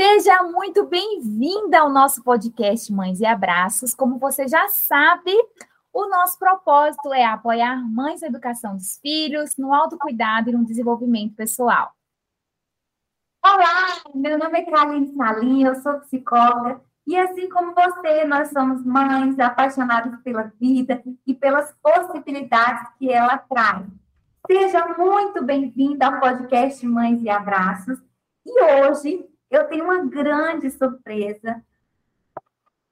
Seja muito bem-vinda ao nosso podcast Mães e Abraços. Como você já sabe, o nosso propósito é apoiar mães na educação dos filhos, no autocuidado e no desenvolvimento pessoal. Olá, meu nome é Karine Salim, eu sou psicóloga e assim como você, nós somos mães apaixonadas pela vida e pelas possibilidades que ela traz. Seja muito bem-vinda ao podcast Mães e Abraços. E hoje eu tenho uma grande surpresa.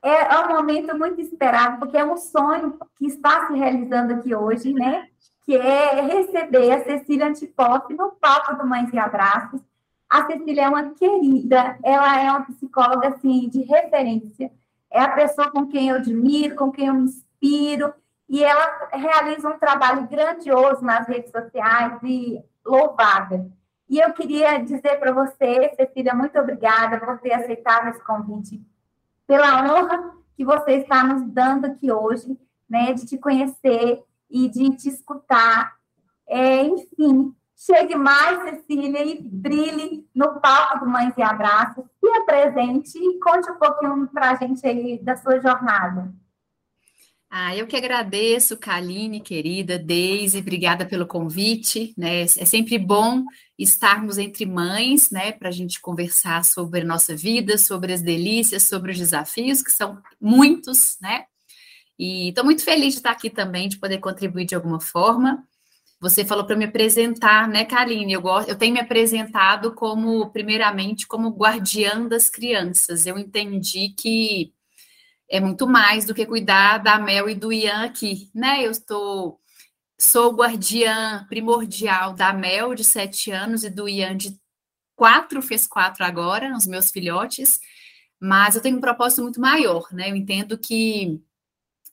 É um momento muito esperado, porque é um sonho que está se realizando aqui hoje, né? Que é receber a Cecília Antipoff no palco do Mães e Abraços. A Cecília é uma querida, ela é uma psicóloga assim, de referência. É a pessoa com quem eu admiro, com quem eu me inspiro, e ela realiza um trabalho grandioso nas redes sociais e louvável. E eu queria dizer para você, Cecília, muito obrigada por ter aceitado esse convite, pela honra que você está nos dando aqui hoje, né, de te conhecer e de te escutar. É, enfim, chegue mais, Cecília, e brilhe no palco do Mães e Abraços, se apresente e conte um pouquinho para a gente aí da sua jornada. Ah, eu que agradeço, Kaline, querida, Deise, obrigada pelo convite, né? É sempre bom estarmos entre mães, né, para a gente conversar sobre a nossa vida, sobre as delícias, sobre os desafios, que são muitos, né? E estou muito feliz de estar aqui também, de poder contribuir de alguma forma. Você falou para me apresentar, né, Kaline? Eu, gosto, eu tenho me apresentado como, primeiramente, como guardiã das crianças. Eu entendi que é muito mais do que cuidar da Mel e do Ian aqui, né? Eu estou sou guardiã primordial da Mel de sete anos e do Ian de quatro, fez quatro agora, os meus filhotes, mas eu tenho um propósito muito maior, né? Eu entendo que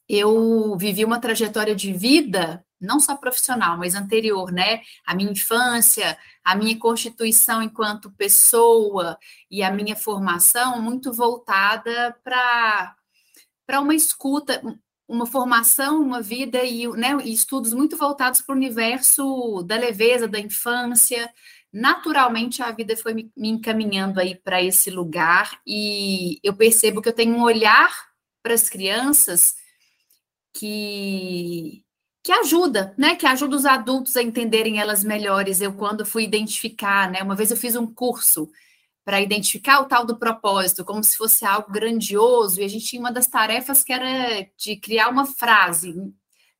eu vivi uma trajetória de vida, não só profissional, mas anterior, né? A minha infância, a minha constituição enquanto pessoa e a minha formação muito voltada para para uma escuta, uma formação, uma vida e, né, e estudos muito voltados para o universo da leveza, da infância. Naturalmente, a vida foi me, me encaminhando aí para esse lugar e eu percebo que eu tenho um olhar para as crianças que que ajuda, né? Que ajuda os adultos a entenderem elas melhores. Eu quando fui identificar, né? Uma vez eu fiz um curso para identificar o tal do propósito, como se fosse algo grandioso, e a gente tinha uma das tarefas que era de criar uma frase.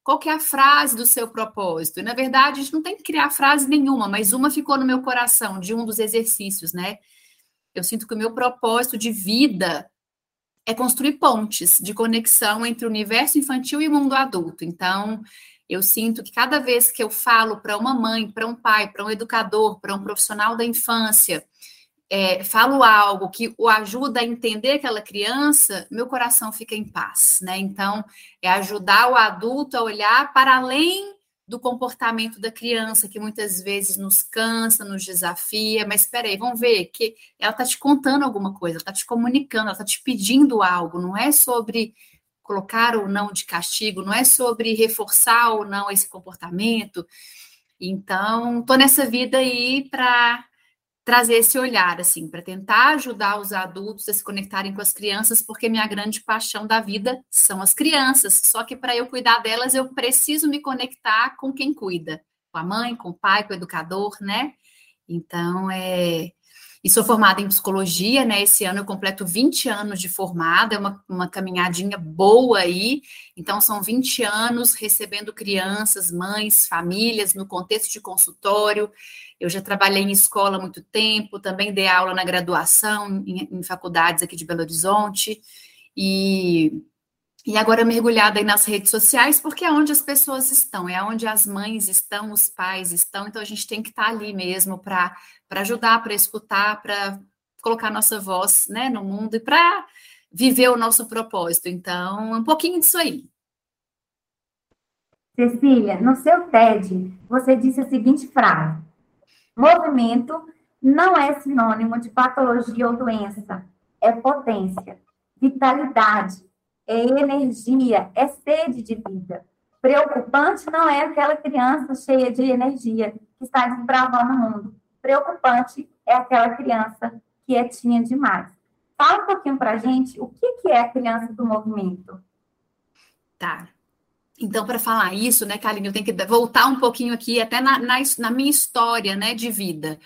Qual que é a frase do seu propósito? E, na verdade, a gente não tem que criar frase nenhuma, mas uma ficou no meu coração, de um dos exercícios, né? Eu sinto que o meu propósito de vida é construir pontes de conexão entre o universo infantil e o mundo adulto. Então, eu sinto que cada vez que eu falo para uma mãe, para um pai, para um educador, para um profissional da infância, é, falo algo que o ajuda a entender aquela criança, meu coração fica em paz, né? Então, é ajudar o adulto a olhar para além do comportamento da criança, que muitas vezes nos cansa, nos desafia, mas espera aí, vamos ver que ela está te contando alguma coisa, está te comunicando, ela está te pedindo algo, não é sobre colocar ou não de castigo, não é sobre reforçar ou não esse comportamento. Então, estou nessa vida aí para trazer esse olhar, assim, para tentar ajudar os adultos a se conectarem com as crianças, porque minha grande paixão da vida são as crianças. Só que para eu cuidar delas, eu preciso me conectar com quem cuida, com a mãe, com o pai, com o educador, né? Então, é, e sou formada em psicologia, né? Esse ano eu completo 20 anos de formada, é uma, uma caminhadinha boa aí. Então, são 20 anos recebendo crianças, mães, famílias no contexto de consultório. Eu já trabalhei em escola há muito tempo, também dei aula na graduação, em, em faculdades aqui de Belo Horizonte. E e agora mergulhada aí nas redes sociais, porque é onde as pessoas estão, é onde as mães estão, os pais estão, então a gente tem que estar ali mesmo para ajudar, para escutar, para colocar nossa voz né, no mundo e para viver o nosso propósito. Então, um pouquinho disso aí. Cecília, no seu TED, você disse a seguinte frase: movimento não é sinônimo de patologia ou doença, é potência, vitalidade, é energia, é sede de vida. Preocupante não é aquela criança cheia de energia que está desbravando o mundo. Preocupante é aquela criança quietinha demais. Fala um pouquinho para a gente o que, que é a criança do movimento. Tá. Então, para falar isso, né, Kaline, eu tenho que voltar um pouquinho aqui, até na, na, na minha história né, de vida,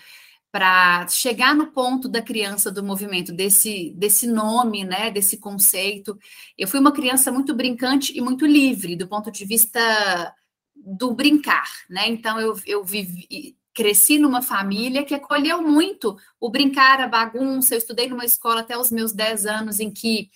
para chegar no ponto da criança do movimento, desse, desse nome, né, desse conceito. Eu fui uma criança muito brincante e muito livre, do ponto de vista do brincar, né? Então, eu, eu vivi, cresci numa família que acolheu muito o brincar, a bagunça. Eu estudei numa escola até os meus 10 anos, em que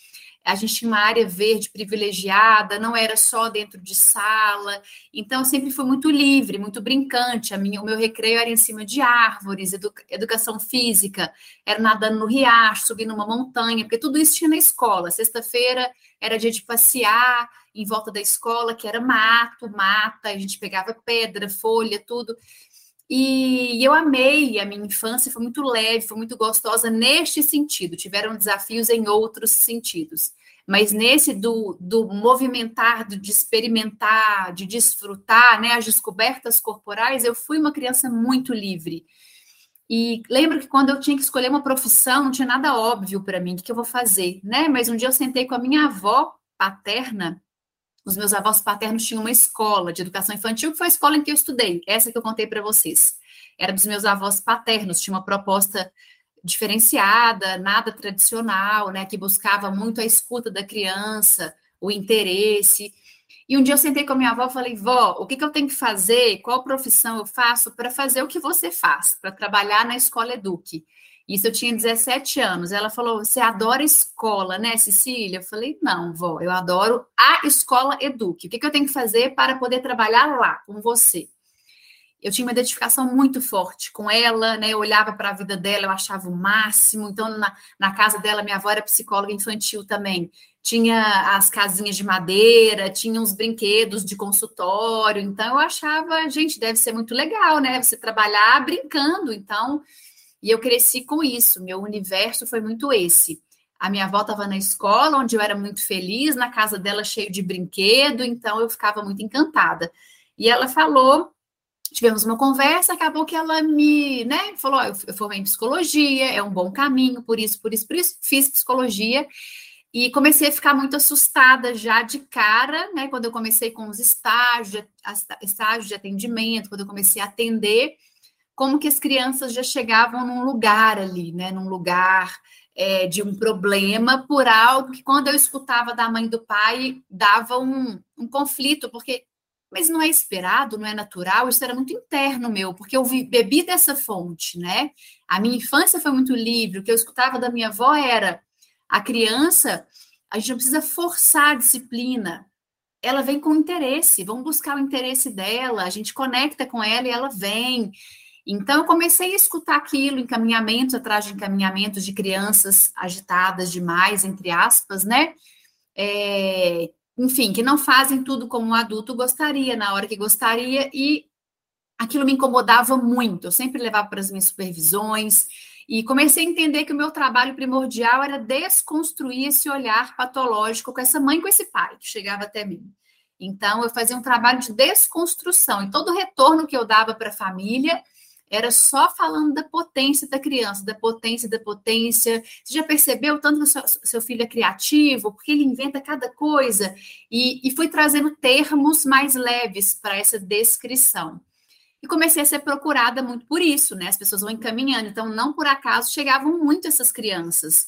a gente tinha uma área verde privilegiada, não era só dentro de sala, então sempre fui muito livre, muito brincante. A minha, o meu recreio era em cima de árvores, educação física, era nadando no riacho, subindo uma montanha, porque tudo isso tinha na escola. Sexta-feira era dia de passear em volta da escola, que era mato, mata, a gente pegava pedra, folha, tudo. E eu amei a minha infância, foi muito leve, foi muito gostosa neste sentido. Tiveram desafios em outros sentidos. Mas nesse do, do movimentar, de experimentar, de desfrutar, né, as descobertas corporais, eu fui uma criança muito livre. E lembro que quando eu tinha que escolher uma profissão, não tinha nada óbvio para mim, o que, que eu vou fazer, né? Mas um dia eu sentei com a minha avó paterna os meus avós paternos tinham uma escola de educação infantil, que foi a escola em que eu estudei, essa que eu contei para vocês. Era dos meus avós paternos, tinha uma proposta diferenciada, nada tradicional, né, que buscava muito a escuta da criança, o interesse. E um dia eu sentei com a minha avó e falei, vó, o que, que eu tenho que fazer? Qual profissão eu faço para fazer o que você faz, para trabalhar na escola Eduque? Isso eu tinha 17 anos. Ela falou: Você adora escola, né, Cecília? Eu falei: Não, vó, eu adoro a escola Eduque. O que, que eu tenho que fazer para poder trabalhar lá com você? Eu tinha uma identificação muito forte com ela, né? Eu olhava para a vida dela, eu achava o máximo. Então, na, na casa dela, minha avó era psicóloga infantil também. Tinha as casinhas de madeira, tinha uns brinquedos de consultório. Então, eu achava, gente, deve ser muito legal, né? Você trabalhar brincando. Então, e eu cresci com isso, meu universo foi muito esse. A minha avó estava na escola, onde eu era muito feliz, na casa dela cheio de brinquedo, então eu ficava muito encantada. E ela falou, tivemos uma conversa, acabou que ela me, né, falou, eu formei em psicologia, é um bom caminho, por isso, por isso, por isso, fiz psicologia. E comecei a ficar muito assustada já de cara, né? Quando eu comecei com os estágios, estágios de atendimento, quando eu comecei a atender, como que as crianças já chegavam num lugar ali, né? Num lugar é, de um problema por algo que, quando eu escutava da mãe do pai, dava um, um conflito, porque mas não é esperado, não é natural, isso era muito interno meu, porque eu bebi dessa fonte, né? A minha infância foi muito livre, o que eu escutava da minha avó era a criança, a gente não precisa forçar a disciplina, ela vem com interesse, vamos buscar o interesse dela, a gente conecta com ela e ela vem. Então, eu comecei a escutar aquilo, encaminhamentos atrás de encaminhamentos de crianças agitadas demais, entre aspas, né? É, enfim, que não fazem tudo como um adulto gostaria, na hora que gostaria, e aquilo me incomodava muito. Eu sempre levava para as minhas supervisões, e comecei a entender que o meu trabalho primordial era desconstruir esse olhar patológico com essa mãe, com esse pai, que chegava até mim. Então, eu fazia um trabalho de desconstrução, e todo o retorno que eu dava para a família era só falando da potência da criança, da potência da potência. Você já percebeu tanto que seu, seu filho é criativo, porque ele inventa cada coisa, e, e fui trazendo termos mais leves para essa descrição. E comecei a ser procurada muito por isso, né? As pessoas vão encaminhando, então não por acaso chegavam muito essas crianças.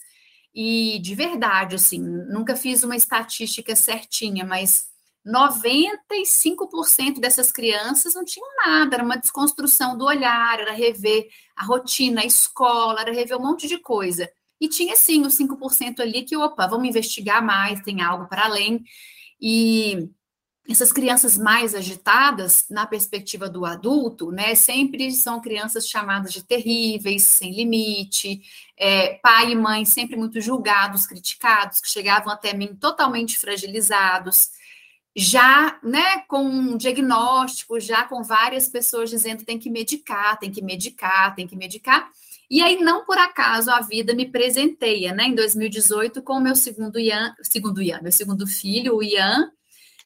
E de verdade, assim, nunca fiz uma estatística certinha, mas 95% dessas crianças não tinham nada, era uma desconstrução do olhar, era rever a rotina, a escola, era rever um monte de coisa. E tinha sim os 5% ali que, opa, vamos investigar mais, tem algo para além. E essas crianças mais agitadas, na perspectiva do adulto, né, sempre são crianças chamadas de terríveis, sem limite, é, pai e mãe sempre muito julgados, criticados, que chegavam até mim totalmente fragilizados já, né, com um diagnóstico, já com várias pessoas dizendo tem que medicar, tem que medicar, tem que medicar. E aí, não por acaso, a vida me presenteia, né, em 2018, com o meu segundo Ian, segundo Ian, meu segundo filho, o Ian,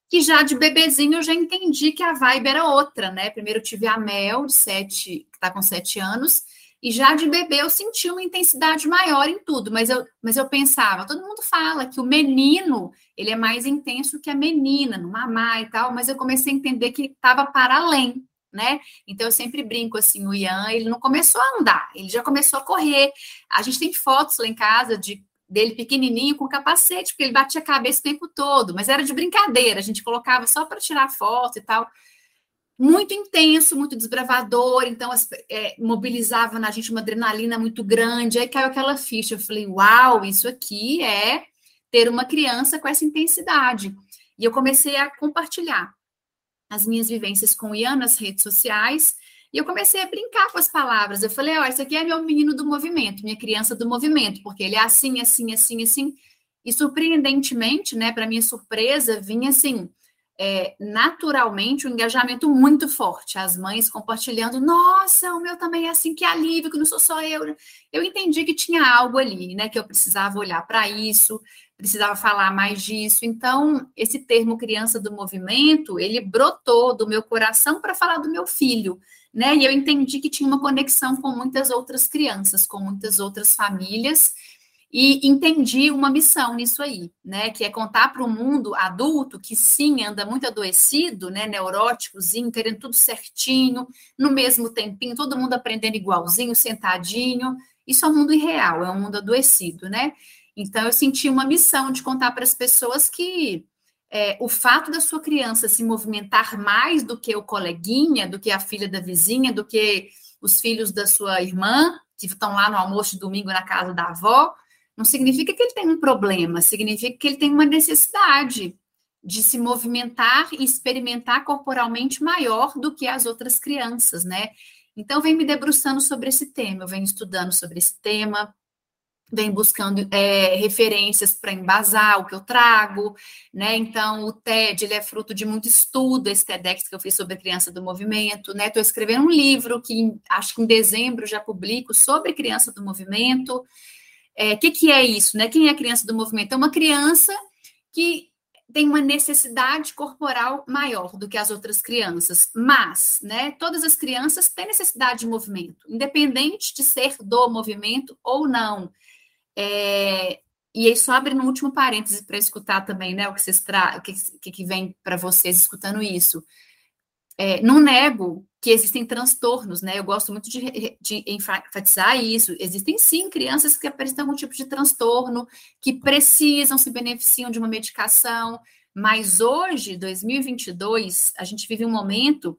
que já de bebezinho eu já entendi que a vibe era outra, né? Primeiro tive a Mel, de sete, que está com sete anos, E já de bebê eu senti uma intensidade maior em tudo, mas eu, mas eu pensava, todo mundo fala que o menino, ele é mais intenso que a menina, no mamar e tal, mas eu comecei a entender que estava para além, né? Então eu sempre brinco assim, o Ian, ele não começou a andar, ele já começou a correr. A gente tem fotos lá em casa de dele pequenininho com capacete, porque ele batia a cabeça o tempo todo, mas era de brincadeira, a gente colocava só para tirar foto e tal muito intenso, muito desbravador, então é, mobilizava na gente uma adrenalina muito grande. Aí caiu aquela ficha. Eu falei, uau, isso aqui é ter uma criança com essa intensidade. E eu comecei a compartilhar as minhas vivências com o Ian nas redes sociais. E eu comecei a brincar com as palavras. Eu falei, ó, oh, isso aqui é meu menino do movimento, minha criança do movimento, porque ele é assim, assim, assim, assim. E surpreendentemente, né, para minha surpresa, vinha assim, é, naturalmente um engajamento muito forte. As mães compartilhando, nossa, o meu também é assim, que alívio, que não sou só eu. Eu entendi que tinha algo ali, né? Que eu precisava olhar para isso, precisava falar mais disso. Então, esse termo criança do movimento, ele brotou do meu coração para falar do meu filho. Né? E eu entendi que tinha uma conexão com muitas outras crianças, com muitas outras famílias, e entendi uma missão nisso aí, né? Que é contar para o mundo adulto que sim anda muito adoecido, né? Neuróticozinho, querendo tudo certinho, no mesmo tempinho, todo mundo aprendendo igualzinho, sentadinho. Isso é um mundo irreal, é um mundo adoecido, né? Então eu senti uma missão de contar para as pessoas que é, o fato da sua criança se movimentar mais do que o coleguinha, do que a filha da vizinha, do que os filhos da sua irmã, que estão lá no almoço de domingo na casa da avó, não significa que ele tem um problema, significa que ele tem uma necessidade de se movimentar e experimentar corporalmente maior do que as outras crianças, né? Então, vem me debruçando sobre esse tema, eu venho estudando sobre esse tema, venho buscando é, referências para embasar o que eu trago, né? Então, o TED ele é fruto de muito estudo, esse TEDx que eu fiz sobre criança do movimento, né? Estou escrevendo um livro que acho que em dezembro já publico sobre criança do movimento. É, que, que é isso? Né? Quem é a criança do movimento? É uma criança que tem uma necessidade corporal maior do que as outras crianças, mas, né, todas as crianças têm necessidade de movimento, independente de ser do movimento ou não. É, e aí só abre no último parêntese para escutar também, né, o que vocês tra o que, que vem para vocês escutando isso. É, não nego que existem transtornos, né? Eu gosto muito de, de, enfatizar isso. Existem sim crianças que apresentam algum tipo de transtorno, que precisam, se beneficiam de uma medicação, mas hoje, 2022, a gente vive um momento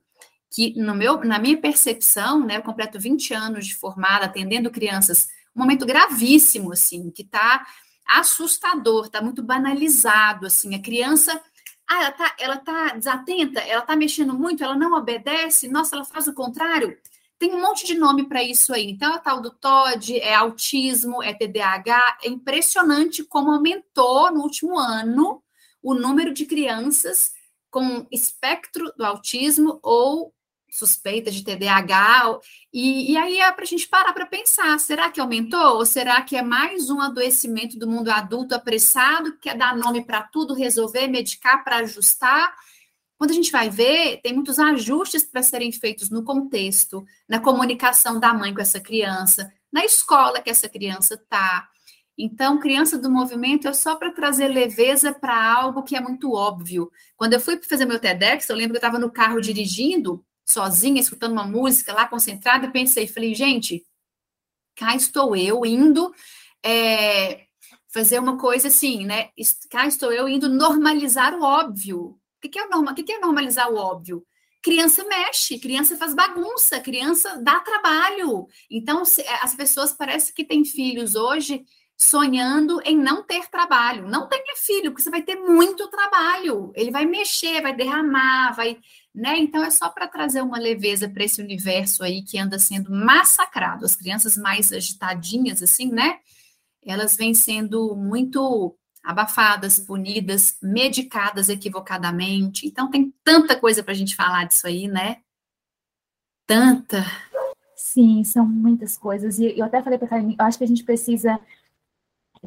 que, no meu, na minha percepção, né, eu completo 20 anos de formada, atendendo crianças, um momento gravíssimo, assim, que está assustador, está muito banalizado, assim, a criança ah, ela tá, ela tá desatenta, ela tá mexendo muito, ela não obedece, nossa, ela faz o contrário. Tem um monte de nome para isso aí. Então, é tal do TOD, é autismo, é TDAH. É impressionante como aumentou no último ano o número de crianças com espectro do autismo ou suspeita de TDAH. E, e aí é para a gente parar para pensar: será que aumentou? Ou será que é mais um adoecimento do mundo adulto apressado, que quer dar nome para tudo, resolver, medicar para ajustar? Quando a gente vai ver, tem muitos ajustes para serem feitos no contexto, na comunicação da mãe com essa criança, na escola que essa criança está. Então, criança do movimento é só para trazer leveza para algo que é muito óbvio. Quando eu fui fazer meu TEDx, eu lembro que eu estava no carro dirigindo, sozinha, escutando uma música lá, concentrada, e pensei, falei, gente, cá estou eu indo é, fazer uma coisa assim, né? Cá estou eu indo normalizar o óbvio. O que é, norma, o que é normalizar o óbvio? Criança mexe, criança faz bagunça, criança dá trabalho. Então, as pessoas parecem que têm filhos hoje sonhando em não ter trabalho. Não tenha filho, porque você vai ter muito trabalho. Ele vai mexer, vai derramar, vai né? Então é só para trazer uma leveza para esse universo aí que anda sendo massacrado. As crianças mais agitadinhas, assim, né? Elas vêm sendo muito abafadas, punidas, medicadas equivocadamente. Então tem tanta coisa para a gente falar disso aí, né? Tanta. Sim, são muitas coisas. E eu até falei para a eu acho que a gente precisa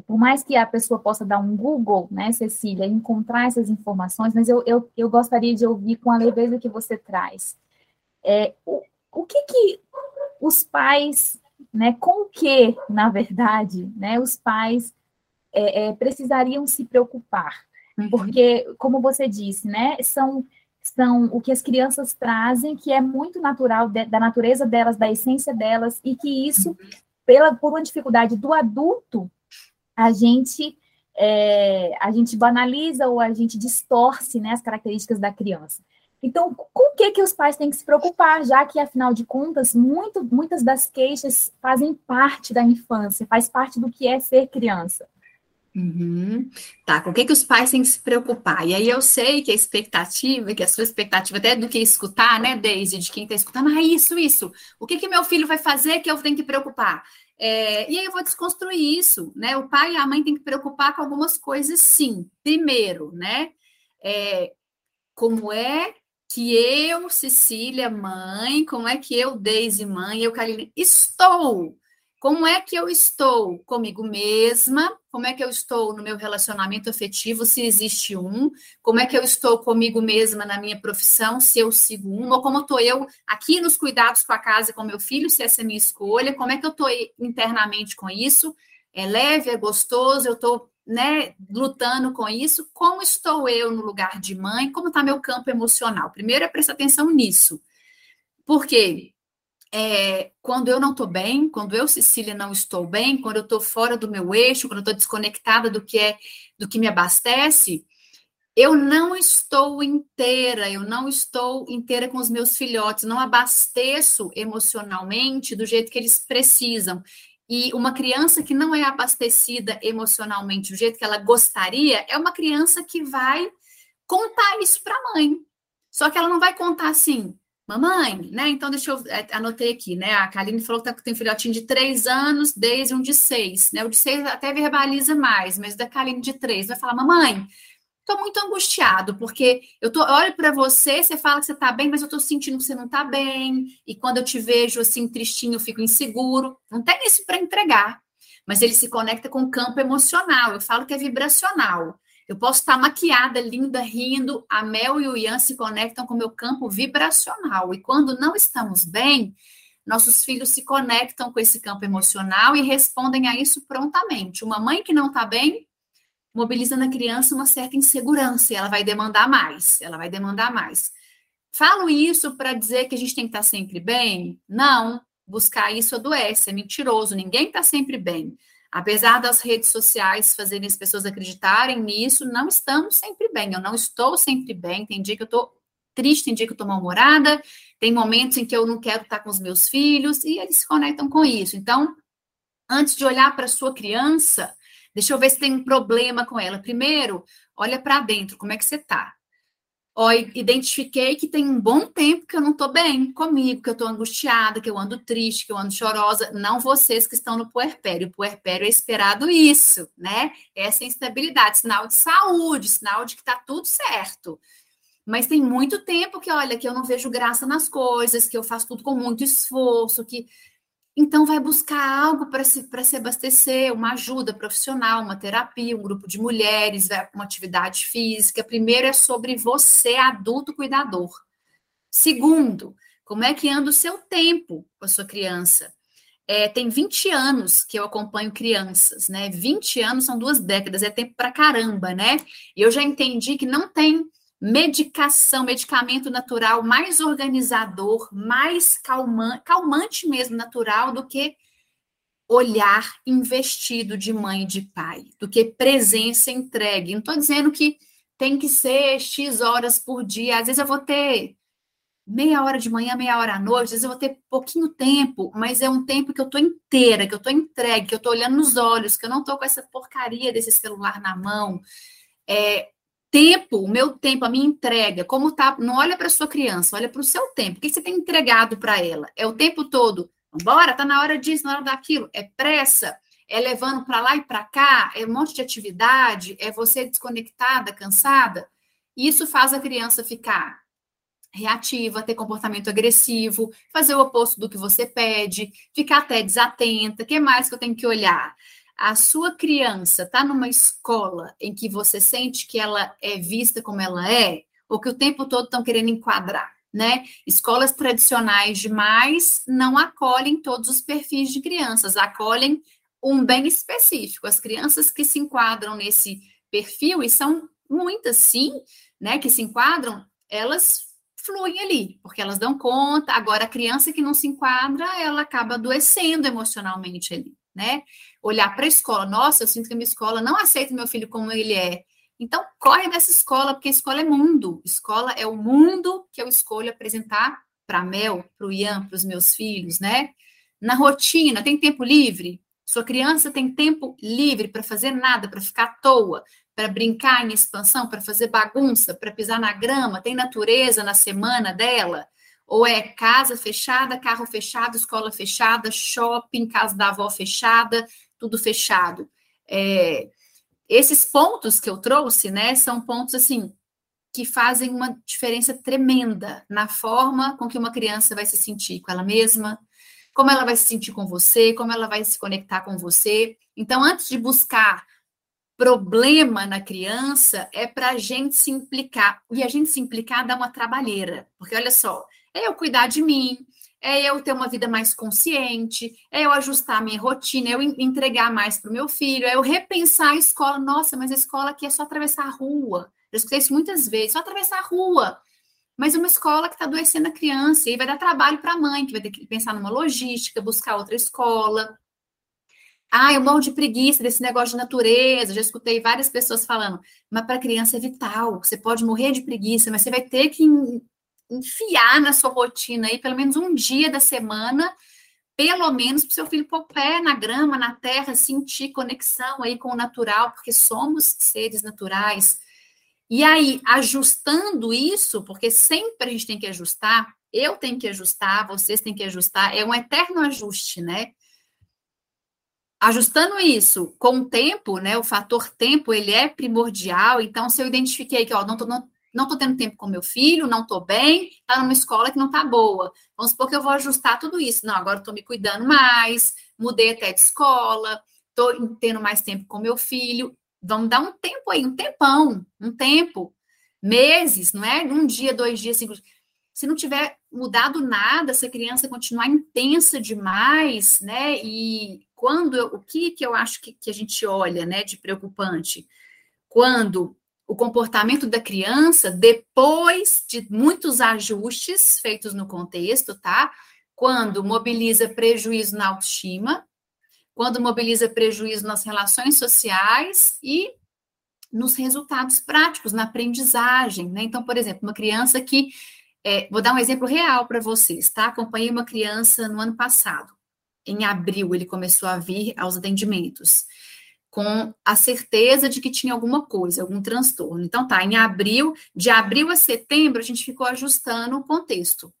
por mais que a pessoa possa dar um Google, né, Cecília, encontrar essas informações, mas eu, eu, eu gostaria de ouvir com a leveza que você traz. É, o, o que que os pais né, com o que, na verdade, né, os pais é, é, precisariam se preocupar. Uhum. Porque, como você disse, né, são, são o que as crianças trazem, que é muito natural de, da natureza delas, da essência delas, e que isso, uhum. pela, por uma dificuldade do adulto, a gente é, a gente banaliza ou a gente distorce né, as características da criança. Então, com o que, que os pais têm que se preocupar, já que, afinal de contas, muito, muitas das queixas fazem parte da infância, faz parte do que é ser criança. Uhum. Tá, com o que, que os pais têm que se preocupar? E aí eu sei que a expectativa, que a sua expectativa até do que escutar, né, Daisy, de quem está escutando, ah, isso, isso. O que, que meu filho vai fazer que eu tenho que preocupar? É, e aí eu vou desconstruir isso, né? O pai e a mãe têm que preocupar com algumas coisas, sim. Primeiro, né? É, como é que eu, Cecília, mãe, como é que eu, Deise, mãe, eu, Karine, estou? Como é que eu estou comigo mesma? Como é que eu estou no meu relacionamento afetivo, se existe um? Como é que eu estou comigo mesma na minha profissão, se eu sigo um? Ou como estou eu aqui nos cuidados com a casa e com meu filho, se essa é a minha escolha? Como é que eu estou internamente com isso? É leve, é gostoso, eu estou né, lutando com isso, como estou eu no lugar de mãe, como está meu campo emocional. Primeiro é prestar atenção nisso. Porque é, quando eu não estou bem, quando eu, Cecília, não estou bem, quando eu estou fora do meu eixo, quando eu estou desconectada do que é do que me abastece, eu não estou inteira, eu não estou inteira com os meus filhotes, não abasteço emocionalmente do jeito que eles precisam. E uma criança que não é abastecida emocionalmente do jeito que ela gostaria, é uma criança que vai contar isso para a mãe. Só que ela não vai contar assim, mamãe, né? Então, deixa eu é, anotei aqui, né? A Kaline falou que tá, tem um filhotinho de três anos, desde um de seis, né? O de seis até verbaliza mais, mas da Kaline de três vai falar, mamãe, Estou muito angustiado, porque eu, tô, eu olho para você, você fala que você está bem, mas eu estou sentindo que você não está bem. E quando eu te vejo assim, tristinho, eu fico inseguro. Não tem isso para entregar. Mas ele se conecta com o campo emocional. Eu falo que é vibracional. Eu posso estar maquiada, linda, rindo. A Mel e o Ian se conectam com o meu campo vibracional. E quando não estamos bem, nossos filhos se conectam com esse campo emocional e respondem a isso prontamente. Uma mãe que não está bem mobiliza na criança uma certa insegurança e ela vai demandar mais, ela vai demandar mais. Falo isso para dizer que a gente tem que estar tá sempre bem? Não, buscar isso adoece, é mentiroso, ninguém está sempre bem. Apesar das redes sociais fazerem as pessoas acreditarem nisso, não estamos sempre bem. Eu não estou sempre bem. Tem dia que eu estou triste, tem dia que eu estou mal-humorada, tem momentos em que eu não quero estar com os meus filhos, e eles se conectam com isso. Então, antes de olhar para sua criança, Deixa eu ver se tem um problema com ela. Primeiro, olha para dentro, como é que você está? Ó, identifiquei que tem um bom tempo que eu não estou bem comigo, que eu estou angustiada, que eu ando triste, que eu ando chorosa. Não vocês que estão no puerpério. O puerpério é esperado isso, né? Essa instabilidade, sinal de saúde, sinal de que está tudo certo. Mas tem muito tempo que, olha, que eu não vejo graça nas coisas, que eu faço tudo com muito esforço, que então, vai buscar algo para se, se abastecer, uma ajuda profissional, uma terapia, um grupo de mulheres, uma atividade física. Primeiro é sobre você, adulto cuidador. Segundo, como é que anda o seu tempo com a sua criança? É, tem 20 anos que eu acompanho crianças, né? 20 anos são duas décadas, é tempo para caramba, né? E eu já entendi que não tem medicação, medicamento natural mais organizador, mais calmante, calmante mesmo natural do que olhar investido de mãe e de pai, do que presença entregue. Não estou dizendo que tem que ser X horas por dia, às vezes eu vou ter meia hora de manhã, meia hora à noite, às vezes eu vou ter pouquinho tempo, mas é um tempo que eu estou inteira, que eu estou entregue, que eu estou olhando nos olhos, que eu não estou com essa porcaria desse celular na mão. É, tempo, o meu tempo, a minha entrega, como tá, não olha para sua criança, olha para o seu tempo. O que você tem entregado para ela? É o tempo todo, bora, tá na hora disso, na hora daquilo, é pressa, é levando para lá e para cá, é um monte de atividade, é você desconectada, cansada. Isso faz a criança ficar reativa, ter comportamento agressivo, fazer o oposto do que você pede, ficar até desatenta. O que mais que eu tenho que olhar? A sua criança está numa escola em que você sente que ela é vista como ela é, ou que o tempo todo estão querendo enquadrar? né? Escolas tradicionais demais não acolhem todos os perfis de crianças, acolhem um bem específico. As crianças que se enquadram nesse perfil, e são muitas sim, né, que se enquadram, elas fluem ali, porque elas dão conta. Agora, a criança que não se enquadra, ela acaba adoecendo emocionalmente ali, né? Olhar para a escola, nossa, eu sinto que a minha escola não aceita meu filho como ele é. Então, corre dessa escola, porque escola é mundo. Escola é o mundo que eu escolho apresentar para a Mel, para o Ian, para os meus filhos, né? Na rotina, tem tempo livre? Sua criança tem tempo livre para fazer nada, para ficar à toa, para brincar em expansão, para fazer bagunça, para pisar na grama? Tem natureza na semana dela? Ou é casa fechada, carro fechado, escola fechada, shopping, casa da avó fechada, tudo fechado? É, esses pontos que eu trouxe, né, são pontos assim que fazem uma diferença tremenda na forma com que uma criança vai se sentir com ela mesma, como ela vai se sentir com você, como ela vai se conectar com você. Então, antes de buscar problema na criança, é para a gente se implicar. E a gente se implicar dá uma trabalheira, porque olha só, é eu cuidar de mim, é eu ter uma vida mais consciente, é eu ajustar minha rotina, é eu entregar mais para o meu filho, é eu repensar a escola. Nossa, mas a escola aqui é só atravessar a rua. Eu escutei isso muitas vezes, só atravessar a rua. Mas uma escola que está adoecendo a criança, e vai dar trabalho para a mãe, que vai ter que pensar numa logística, buscar outra escola. Ah, eu morro de preguiça desse negócio de natureza. Já escutei várias pessoas falando, mas para criança é vital. Você pode morrer de preguiça, mas você vai ter que enfiar na sua rotina aí pelo menos um dia da semana, pelo menos para o seu filho pôr pé na grama, na terra, sentir conexão aí com o natural, porque somos seres naturais. E aí, ajustando isso, porque sempre a gente tem que ajustar, eu tenho que ajustar, vocês têm que ajustar, é um eterno ajuste, né? Ajustando isso com o tempo, né? O fator tempo, ele é primordial. Então, se eu identifiquei que, ó, não tô, não, não estou tendo tempo com meu filho, não estou bem, está numa escola que não está boa. Vamos supor que eu vou ajustar tudo isso. Não, agora estou me cuidando mais, mudei até de escola, estou tendo mais tempo com meu filho. Vamos dar um tempo aí, um tempão, um tempo, meses, não é? Um dia, dois dias, cinco dias. Se não tiver mudado nada, se a criança continuar intensa demais, né? E quando eu, o que que eu acho que, que a gente olha, né, de preocupante? Quando o comportamento da criança depois de muitos ajustes feitos no contexto, tá? Quando mobiliza prejuízo na autoestima, quando mobiliza prejuízo nas relações sociais e nos resultados práticos, na aprendizagem, né? Então, por exemplo, uma criança que. É, vou dar um exemplo real para vocês, tá? Acompanhei uma criança no ano passado. Em abril, ele começou a vir aos atendimentos com a certeza de que tinha alguma coisa, algum transtorno. Então, tá, em abril, de abril a setembro, a gente ficou ajustando o contexto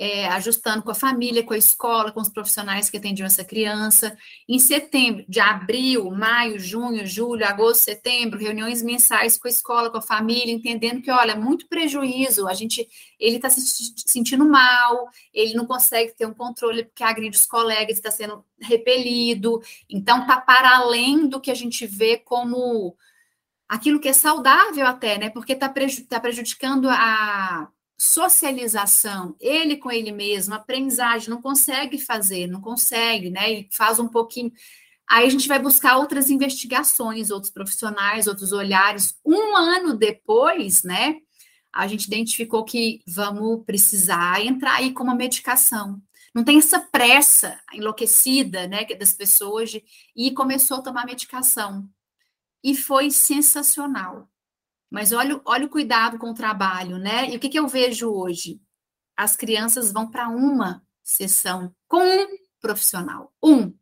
é, ajustando com a família, com a escola, com os profissionais que atendiam essa criança. Em setembro, de abril, maio, junho, julho, agosto, setembro, reuniões mensais com a escola, com a família, entendendo que, olha, muito prejuízo, a gente, ele está se sentindo mal, ele não consegue ter um controle porque agride os colegas, está sendo repelido. Então, está para além do que a gente vê como aquilo que é saudável até, né? Porque está tá prejudicando a socialização, ele com ele mesmo, aprendizagem, não consegue fazer, não consegue, né? E faz um pouquinho. Aí a gente vai buscar outras investigações, outros profissionais, outros olhares. Um ano depois, né? A gente identificou que vamos precisar entrar aí com uma medicação. Não tem essa pressa enlouquecida, né, das pessoas de, e começou a tomar medicação. E foi sensacional. Mas olha, olha o cuidado com o trabalho, né? E o que, que eu vejo hoje? As crianças vão para uma sessão com um profissional, um.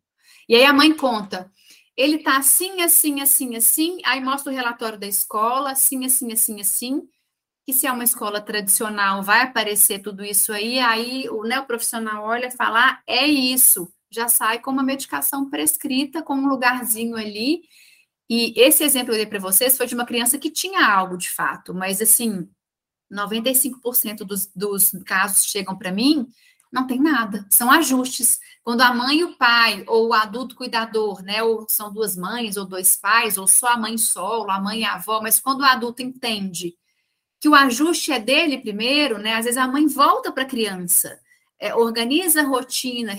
E aí a mãe conta, ele tá assim, assim, assim, assim, aí mostra o relatório da escola, assim, assim, assim, assim, que se é uma escola tradicional vai aparecer tudo isso aí, aí o, né, o profissional olha e fala, ah, é isso, já sai com uma medicação prescrita, com um lugarzinho ali, e esse exemplo que eu dei para vocês foi de uma criança que tinha algo de fato, mas assim, 95% dos, dos casos chegam para mim não tem nada, são ajustes. Quando a mãe e o pai, ou o adulto cuidador, né, ou são duas mães, ou dois pais, ou só a mãe solo, a mãe e a avó, mas quando o adulto entende que o ajuste é dele primeiro, né? Às vezes a mãe volta para a criança, é, organiza a rotina,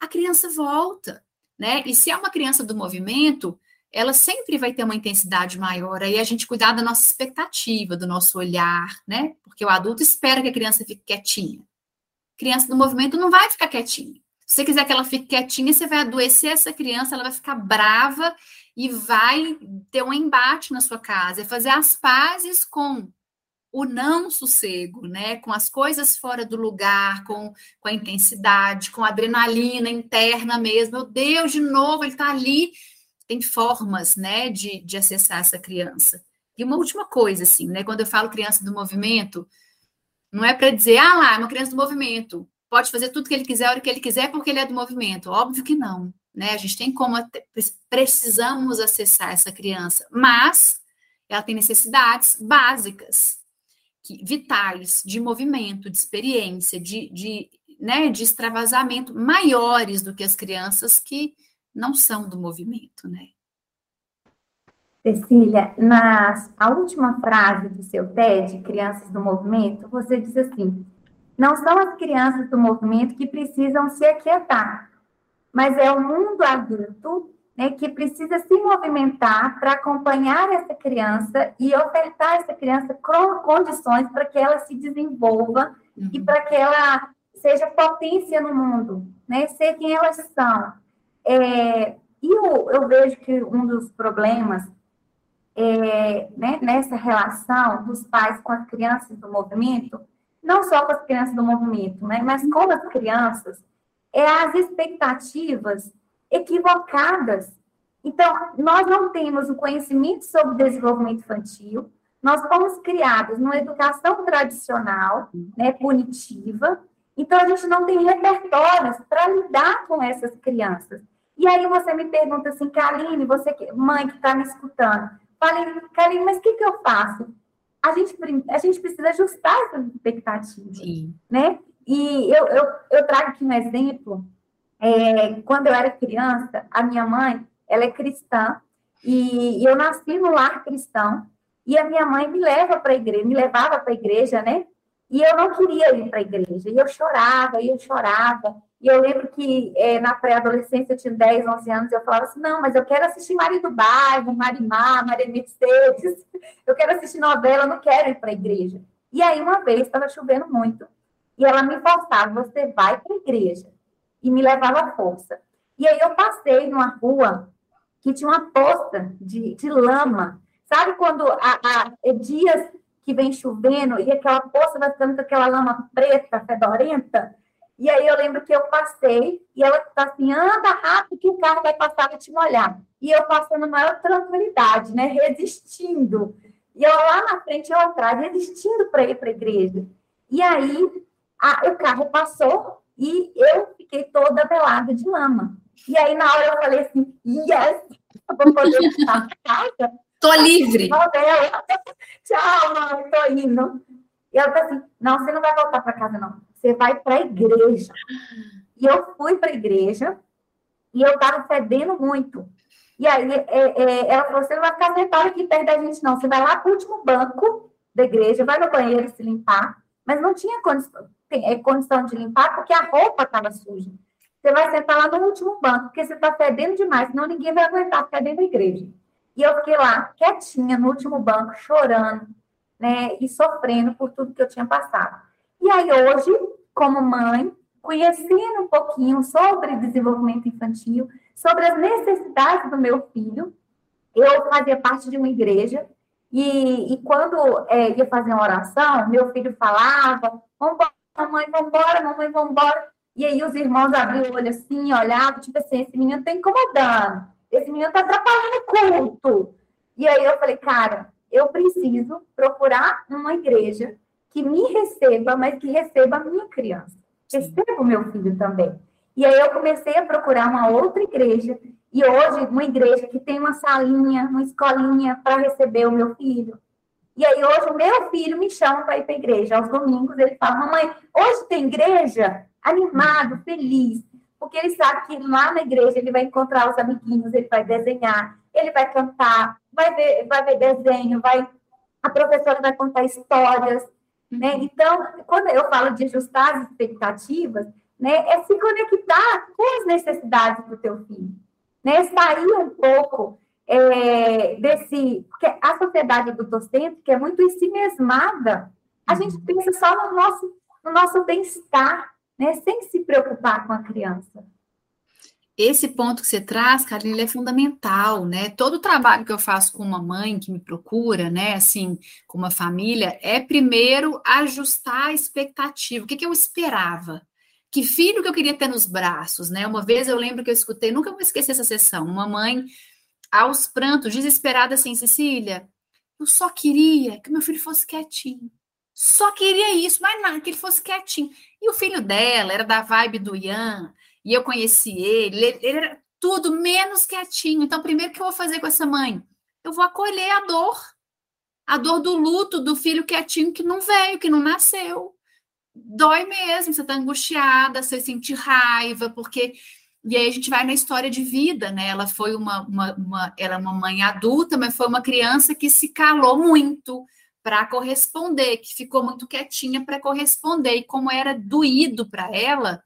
a criança volta, né? E se é uma criança do movimento, ela sempre vai ter uma intensidade maior. Aí a gente cuidar da nossa expectativa, do nosso olhar, né? Porque o adulto espera que a criança fique quietinha. criança do movimento não vai ficar quietinha. Se você quiser que ela fique quietinha, você vai adoecer essa criança, ela vai ficar brava e vai ter um embate na sua casa, é fazer as pazes com o não sossego, né? Com as coisas fora do lugar, com, com a intensidade, com a adrenalina interna mesmo. Meu Deus, de novo, ele está ali. Tem formas, né, de, de acessar essa criança. E uma última coisa, assim, né? Quando eu falo criança do movimento, não é para dizer, ah lá, é uma criança do movimento. Pode fazer tudo que ele quiser, a hora que ele quiser, porque ele é do movimento. Óbvio que não, né? A gente tem como, precisamos acessar essa criança, mas ela tem necessidades básicas, que, vitais, de movimento, de experiência, de, de, né, de extravasamento maiores do que as crianças que não são do movimento, né? Cecília, na a última frase do seu TED, Crianças do Movimento, você diz assim: não são as crianças do movimento que precisam se aquietar, mas é o mundo adulto né, que precisa se movimentar para acompanhar essa criança e ofertar essa criança condições para que ela se desenvolva uhum. e para que ela seja potência no mundo, né, ser quem elas são. É, e eu, eu, vejo que um dos problemas é, né, nessa relação dos pais com as crianças do movimento, não só com as crianças do movimento, né, mas com as crianças, é as expectativas equivocadas. Então, nós não temos o conhecimento sobre desenvolvimento infantil, nós fomos criados numa educação tradicional, né, punitiva, então a gente não tem repertórios para lidar com essas crianças. E aí você me pergunta assim, Kaline, você, mãe que está me escutando, falei, Kaline, mas o que, que eu faço? A gente, a gente precisa ajustar essas expectativas, Sim. né? E eu, eu, eu trago aqui um exemplo é, quando eu era criança, a minha mãe, ela é cristã, e, e eu nasci no lar cristão, e a minha mãe me leva para a igreja, me levava para a igreja, né? E eu não queria ir para a igreja, e eu chorava, e eu chorava. E eu lembro que é, na pré-adolescência, eu tinha 10, 11 anos, eu falava assim: não, mas eu quero assistir Maria do Bairro, Marimar, Maria Mercedes, eu quero assistir novela, eu não quero ir para a igreja. E aí, uma vez, estava chovendo muito, e ela me forçava: você vai para a igreja e me levava à força. E aí eu passei numa rua que tinha uma poça de, de lama. Sabe quando há, é dias que vem chovendo e aquela poça vai ficando com aquela lama preta, fedorenta? E aí eu lembro que eu passei e ela está assim, anda rápido que o carro vai passar e te molhar. E eu passando maior tranquilidade, né? Resistindo. E eu lá na frente, eu atrás, resistindo para ir para a igreja. E aí a, o carro passou e eu fiquei toda velada de lama. E aí, na hora, eu falei assim: yes, eu vou poder voltar para casa. Tô livre. Tchau, mãe, tô indo. E ela tá assim: não, você não vai voltar para casa, não. Você vai para a igreja. E eu fui para a igreja e eu tava fedendo muito. E aí é, é, ela falou: você não vai ficar sentada aqui perto da gente, não. Você vai lá para o último banco da igreja, vai no banheiro se limpar. Mas não tinha condição é, condição de limpar porque a roupa estava suja. Você vai sentar lá no último banco, porque você está fedendo demais, senão ninguém vai aguentar ficar dentro da igreja. E eu fiquei lá, quietinha, no último banco, chorando, né, e sofrendo por tudo que eu tinha passado. E aí, hoje, como mãe, conhecendo um pouquinho sobre desenvolvimento infantil, sobre as necessidades do meu filho, eu fazia parte de uma igreja, e, e quando é, ia fazer uma oração, meu filho falava, vamos mamãe, vambora, mamãe, vambora. E aí os irmãos abriam o olho assim, olhavam, tipo assim, esse menino tá incomodando, esse menino tá atrapalhando o culto. E aí eu falei, cara, eu preciso procurar uma igreja que me receba, mas que receba a minha criança. Receba o meu filho também. E aí eu comecei a procurar uma outra igreja, e hoje uma igreja que tem uma salinha, uma escolinha para receber o meu filho. E aí hoje o meu filho me chama para ir para a igreja. Aos domingos ele fala, mamãe, hoje tem igreja? Animado, feliz. Porque ele sabe que lá na igreja ele vai encontrar os amiguinhos, ele vai desenhar, ele vai cantar, vai ver, vai ver desenho, vai a professora vai contar histórias, né? Então, quando eu falo de ajustar as expectativas, né, é se conectar com as necessidades do teu filho, né? Sair um pouco é, desse, porque a sociedade do que é muito em si mesmada. A gente uhum. pensa só no nosso, no nosso bem-estar, né, sem se preocupar com a criança. Esse ponto que você traz, Carlinhos, é fundamental, né? Todo o trabalho que eu faço com uma mãe que me procura, né, assim, com uma família, é primeiro ajustar a expectativa. O que, que eu esperava? Que filho que eu queria ter nos braços, né? Uma vez eu lembro que eu escutei, nunca vou esquecer essa sessão, uma mãe aos prantos, desesperada assim, Cecília, eu só queria que meu filho fosse quietinho. Só queria isso, mas nada, que ele fosse quietinho. E o filho dela era da vibe do Ian, e eu conheci ele, ele, ele era tudo menos quietinho. Então, primeiro que eu vou fazer com essa mãe? Eu vou acolher a dor. A dor do luto do filho quietinho que não veio, que não nasceu. Dói mesmo, você está angustiada, você sente raiva, porque. E aí a gente vai na história de vida, né? Ela foi uma, uma, uma ela é uma mãe adulta, mas foi uma criança que se calou muito para corresponder, que ficou muito quietinha para corresponder. E como era doído para ela,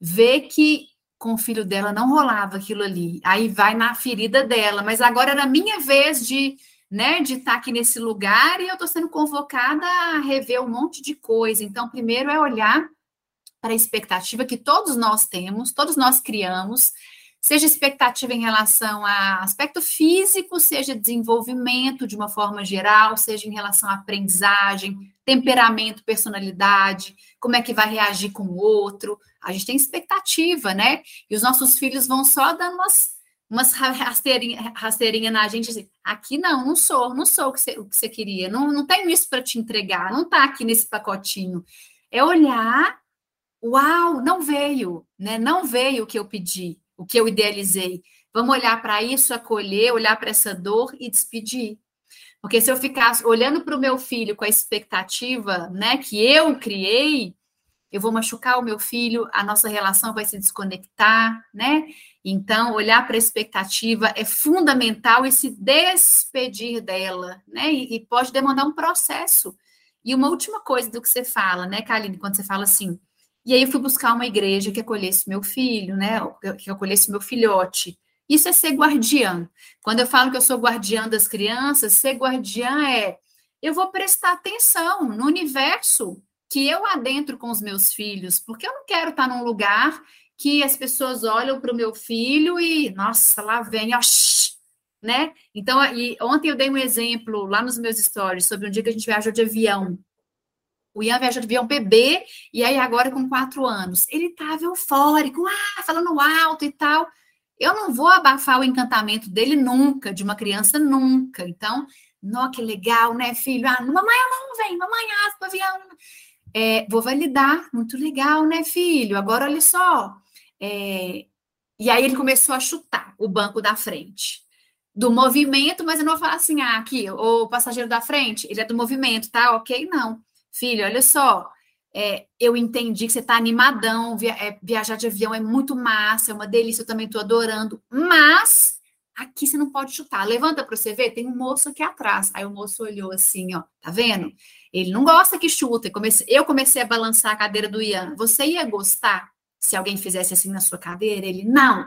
vê que com o filho dela não rolava aquilo ali. Aí vai na ferida dela, mas agora era minha vez de, né, de estar tá aqui nesse lugar e eu estou sendo convocada a rever um monte de coisa. Então, primeiro é olhar para a expectativa que todos nós temos, todos nós criamos, seja expectativa em relação a aspecto físico, seja desenvolvimento de uma forma geral, seja em relação à aprendizagem, temperamento, personalidade, como é que vai reagir com o outro. A gente tem expectativa, né? E os nossos filhos vão só dando umas, umas rasteirinhas rasteirinha na gente, assim, aqui não, não sou, não sou o que você, que queria, não, não tenho isso para te entregar, não está aqui nesse pacotinho. É olhar, uau, não veio, né? Não veio o que eu pedi, o que eu idealizei. Vamos olhar para isso, acolher, olhar para essa dor e despedir. Porque se eu ficar olhando para o meu filho com a expectativa, né, que eu criei, eu vou machucar o meu filho, a nossa relação vai se desconectar, né? Então, olhar para a expectativa é fundamental e se despedir dela, né? E, e, pode demandar um processo. E uma última coisa do que você fala, né, Kaline, quando você fala assim, e aí eu fui buscar uma igreja que acolhesse meu filho, né? Que acolhesse meu filhote. Isso é ser guardiã. Quando eu falo que eu sou guardiã das crianças, ser guardiã é eu vou prestar atenção no universo que eu adentro com os meus filhos, porque eu não quero estar num lugar que as pessoas olham para o meu filho e, nossa, lá vem, ó, né? Então, e ontem eu dei um exemplo lá nos meus stories sobre um dia que a gente viajou de avião. O Ian viajou de avião bebê, e aí agora com quatro anos. Ele estava eufórico, ah, falando alto e tal. Eu não vou abafar o encantamento dele nunca, de uma criança nunca. Então, nó, que legal, né, filho? Ah, mamãe, não vem, mamãe, aspa, avião. É, vou validar, muito legal, né, filho? Agora, olha só. É... E aí ele começou a chutar o banco da frente. Do movimento, mas eu não vou falar assim, ah, aqui, o passageiro da frente, ele é do movimento, tá? Ok, não. Filho, olha só, é, eu entendi que você está animadão, via, é, viajar de avião é muito massa, é uma delícia, eu também estou adorando, mas aqui você não pode chutar. Levanta para você ver, tem um moço aqui atrás. Aí o moço olhou assim, ó, tá vendo? Ele não gosta que chuta. Eu comecei, eu comecei a balançar a cadeira do Ian. Você ia gostar se alguém fizesse assim na sua cadeira? Ele, não.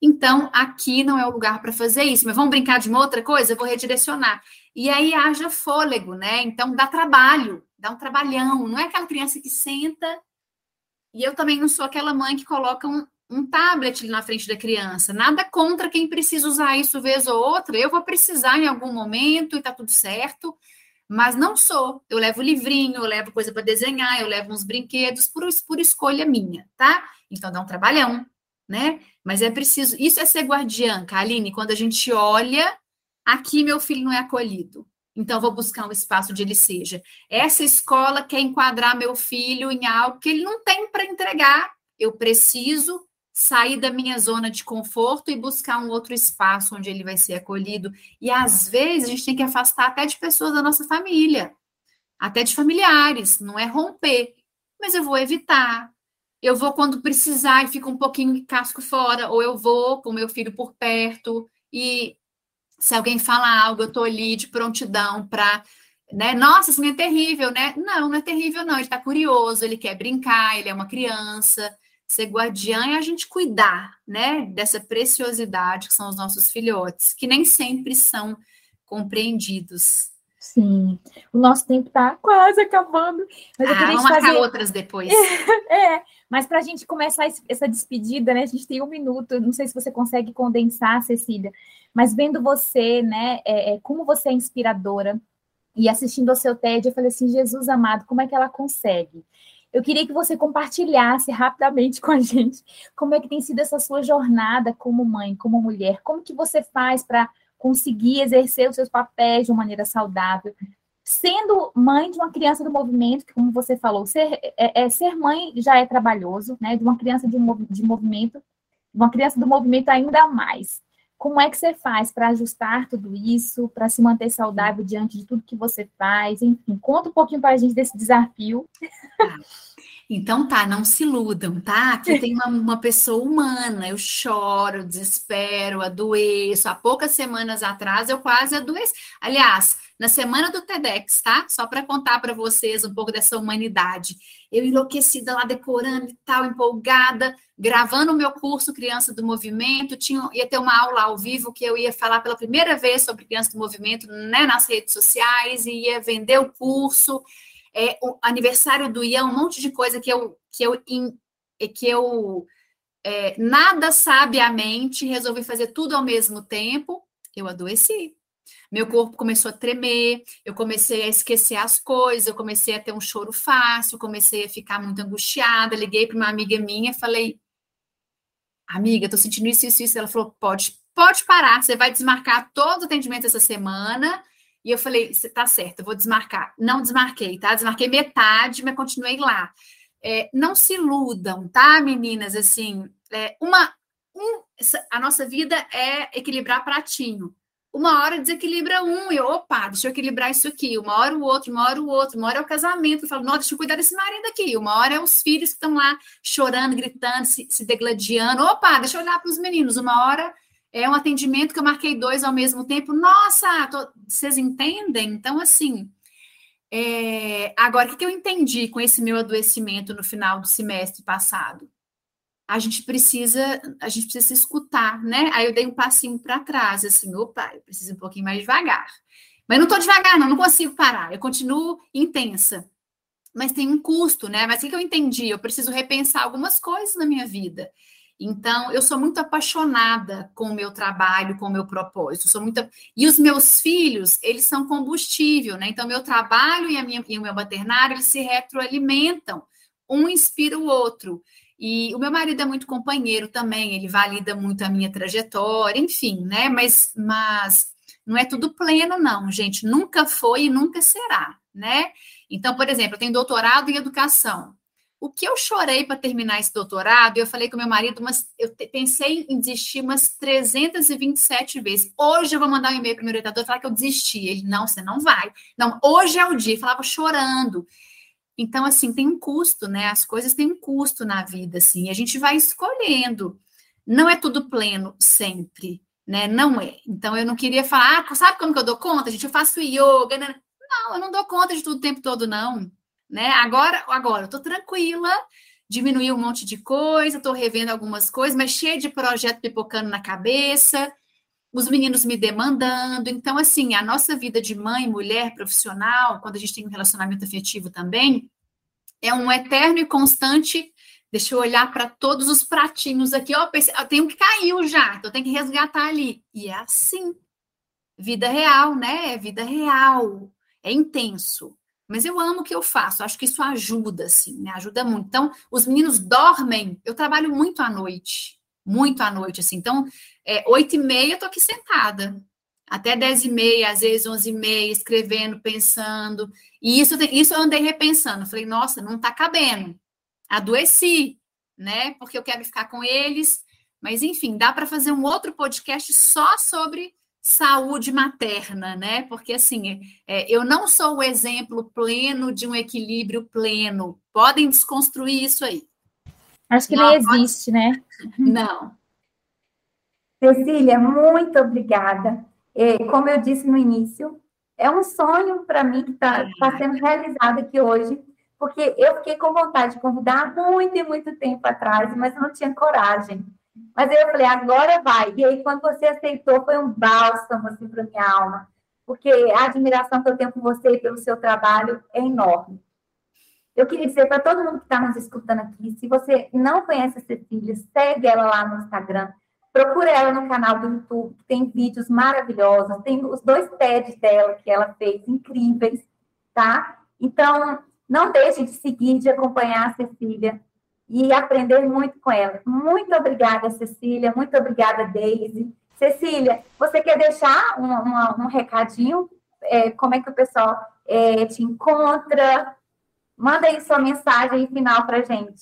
Então, aqui não é o lugar para fazer isso. Mas vamos brincar de uma outra coisa? Eu vou redirecionar. E aí haja fôlego, né? Então dá trabalho, dá um trabalhão. Não é aquela criança que senta. E eu também não sou aquela mãe que coloca um, um tablet na frente da criança. Nada contra quem precisa usar isso vez ou outra. Eu vou precisar em algum momento e tá tudo certo. Mas não sou. Eu levo livrinho, eu levo coisa para desenhar, eu levo uns brinquedos por, por escolha minha, tá? Então dá um trabalhão, né? Mas é preciso. Isso é ser guardiã, Aline, quando a gente olha Aqui meu filho não é acolhido. Então, vou buscar um espaço onde ele seja. Essa escola quer enquadrar meu filho em algo que ele não tem para entregar. Eu preciso sair da minha zona de conforto e buscar um outro espaço onde ele vai ser acolhido. E às vezes a gente tem que afastar até de pessoas da nossa família, até de familiares, não é romper, mas eu vou evitar. Eu vou quando precisar e fico um pouquinho de casco fora, ou eu vou com meu filho por perto e se alguém fala algo, eu estou ali de prontidão para né? Nossa, isso não é terrível, né? Não, não é terrível, não. Ele está curioso, ele quer brincar, ele é uma criança. Ser guardiã é a gente cuidar, né? Dessa preciosidade que são os nossos filhotes, que nem sempre são compreendidos. Sim, o nosso tempo está quase acabando. Mas ah, vamos fazer... marcar outras depois. é, mas para a gente começar essa despedida, né? A gente tem um minuto. Não sei se você consegue condensar, Cecília, mas vendo você, né? É, é, como você é inspiradora e assistindo ao seu TED, eu falei assim, Jesus amado, como é que ela consegue? Eu queria que você compartilhasse rapidamente com a gente como é que tem sido essa sua jornada como mãe, como mulher, como que você faz para conseguir exercer os seus papéis de uma maneira saudável, sendo mãe de uma criança do movimento, que como você falou, ser, é, é ser mãe já é trabalhoso, né? De uma criança de, de movimento, uma criança do movimento ainda mais. Como é que você faz para ajustar tudo isso, para se manter saudável diante de tudo que você faz? Enfim, conta um pouquinho para a gente desse desafio. Tá. Então tá, não se iludam, tá? Aqui tem uma, uma, pessoa humana, eu choro, desespero, adoeço. Há poucas semanas atrás eu quase adoeci. Aliás, na semana do TEDx, tá? Só para contar para vocês um pouco dessa humanidade. Eu enlouquecida lá decorando e tal, empolgada, gravando o meu curso Criança do Movimento. Tinha, ia ter uma aula ao vivo que eu ia falar pela primeira vez sobre Criança do Movimento né, nas redes sociais e ia vender o curso. É, o aniversário do Ian, um monte de coisa que eu que eu que eu é, nada sabiamente resolvi fazer tudo ao mesmo tempo. Eu adoeci. Meu corpo começou a tremer, eu comecei a esquecer as coisas, eu comecei a ter um choro fácil, comecei a ficar muito angustiada. Liguei para uma amiga minha, falei: Amiga, tô sentindo isso, isso, isso. Ela falou: Pode, pode parar, você vai desmarcar todos os atendimentos essa semana. E eu falei: tá certo, eu vou desmarcar. Não desmarquei, tá? Desmarquei metade, mas continuei lá. É, não se iludam, tá, meninas? Assim, é, uma, um, a nossa vida é equilibrar pratinho uma hora desequilibra um, e opa, deixa eu equilibrar isso aqui, uma hora o outro, uma hora o outro, uma hora é o casamento, eu falo, nossa, deixa eu cuidar desse marido aqui, uma hora é os filhos que estão lá chorando, gritando, se, se degladiando, opa, deixa eu olhar para os meninos, uma hora é um atendimento que eu marquei dois ao mesmo tempo, nossa, tô, vocês entendem? Então, assim, é, agora, o que, que eu entendi com esse meu adoecimento no final do semestre passado? A gente precisa, a gente precisa se escutar, né? Aí eu dei um passinho para trás, assim, opa, eu preciso um pouquinho mais devagar. Mas não estou devagar, não, não consigo parar, eu continuo intensa. Mas tem um custo, né? Mas o que eu entendi? Eu preciso repensar algumas coisas na minha vida. Então, eu sou muito apaixonada com o meu trabalho, com o meu propósito. Sou muito... E os meus filhos, eles são combustível, né? Então, meu trabalho e, a minha, e o meu maternário, eles se retroalimentam. Um inspira o outro. E o meu marido é muito companheiro também, ele valida muito a minha trajetória, enfim, né? Mas, mas não é tudo pleno, não, gente. Nunca foi e nunca será, né? Então, por exemplo, eu tenho doutorado em educação. O que eu chorei para terminar esse doutorado, eu falei com meu marido, mas eu pensei em desistir umas 327 vezes. Hoje eu vou mandar um e-mail para o meu orientador falar que eu desisti. Ele, não, você não vai. Não, hoje é o dia. Eu falava chorando. Então, assim, tem um custo, né? As coisas têm um custo na vida, assim. A gente vai escolhendo. Não é tudo pleno sempre, né? Não é. Então, eu não queria falar, ah, sabe como que eu dou conta, gente? Eu faço yoga. Né? Não, eu não dou conta de tudo o tempo todo, não. Né? Agora, agora, eu tô tranquila, diminuí um monte de coisa, tô revendo algumas coisas, mas cheia de projeto pipocando na cabeça os meninos me demandando. Então, assim, a nossa vida de mãe, mulher, profissional, quando a gente tem um relacionamento afetivo também, é um eterno e constante. Deixa eu olhar para todos os pratinhos aqui. Ó, oh, tem um que caiu já, então tem que resgatar ali. E é assim. Vida real, né? É vida real. É intenso. Mas eu amo o que eu faço. Acho que isso ajuda, assim, né? Ajuda muito. Então, os meninos dormem. Eu trabalho muito à noite muito à noite, assim. Então, é, oito e meia eu tô aqui sentada. Até dez e meia, às vezes onze e meia, escrevendo, pensando. E isso, isso eu andei repensando. Falei, nossa, não tá cabendo. Adoeci, né? Porque eu quero ficar com eles. Mas, enfim, dá para fazer um outro podcast só sobre saúde materna, né? Porque, assim, é, eu não sou o exemplo pleno de um equilíbrio pleno. Podem desconstruir isso aí. Acho que não, nem existe, pode... né? Não. Cecília, muito obrigada. É, como eu disse no início, é um sonho para mim que está tá sendo realizado aqui hoje, porque eu fiquei com vontade de convidar muito e muito tempo atrás, mas não tinha coragem. Mas aí eu falei, agora vai. E aí, quando você aceitou, foi um bálsamo assim, para minha alma, porque a admiração que eu tenho por você e pelo seu trabalho é enorme. Eu queria dizer para todo mundo que está nos escutando aqui, se você não conhece a Cecília, segue ela lá no Instagram, procure ela no canal do YouTube, tem vídeos maravilhosos, tem os dois TEDs dela que ela fez, incríveis, tá? Então, não deixe de seguir, de acompanhar a Cecília e aprender muito com ela. Muito obrigada, Cecília, muito obrigada, Daisy. Cecília, você quer deixar um, um, um recadinho? É, como é que o pessoal é, te encontra? Manda aí sua mensagem final para gente.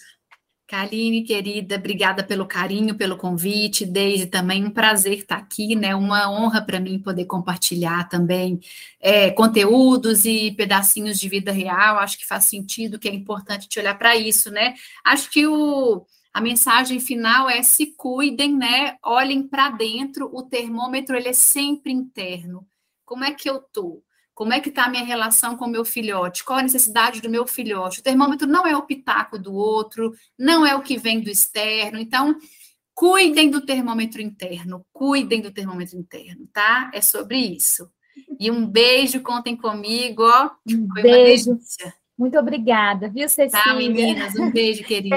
Kaline, querida, obrigada pelo carinho, pelo convite. Deise, também um prazer estar aqui, né? Uma honra para mim poder compartilhar também é, conteúdos e pedacinhos de vida real. Acho que faz sentido, que é importante te olhar para isso, né? Acho que o, a mensagem final é se cuidem, né? Olhem para dentro. O termômetro ele é sempre interno. Como é que eu tô? Como é que está a minha relação com o meu filhote? Qual a necessidade do meu filhote? O termômetro não é o pitaco do outro, não é o que vem do externo. Então, cuidem do termômetro interno, cuidem do termômetro interno, tá? É sobre isso. E um beijo, contem comigo, ó. Um Foi beijo. Muito obrigada, viu, Cecília? Tá, meninas? Um beijo, querida.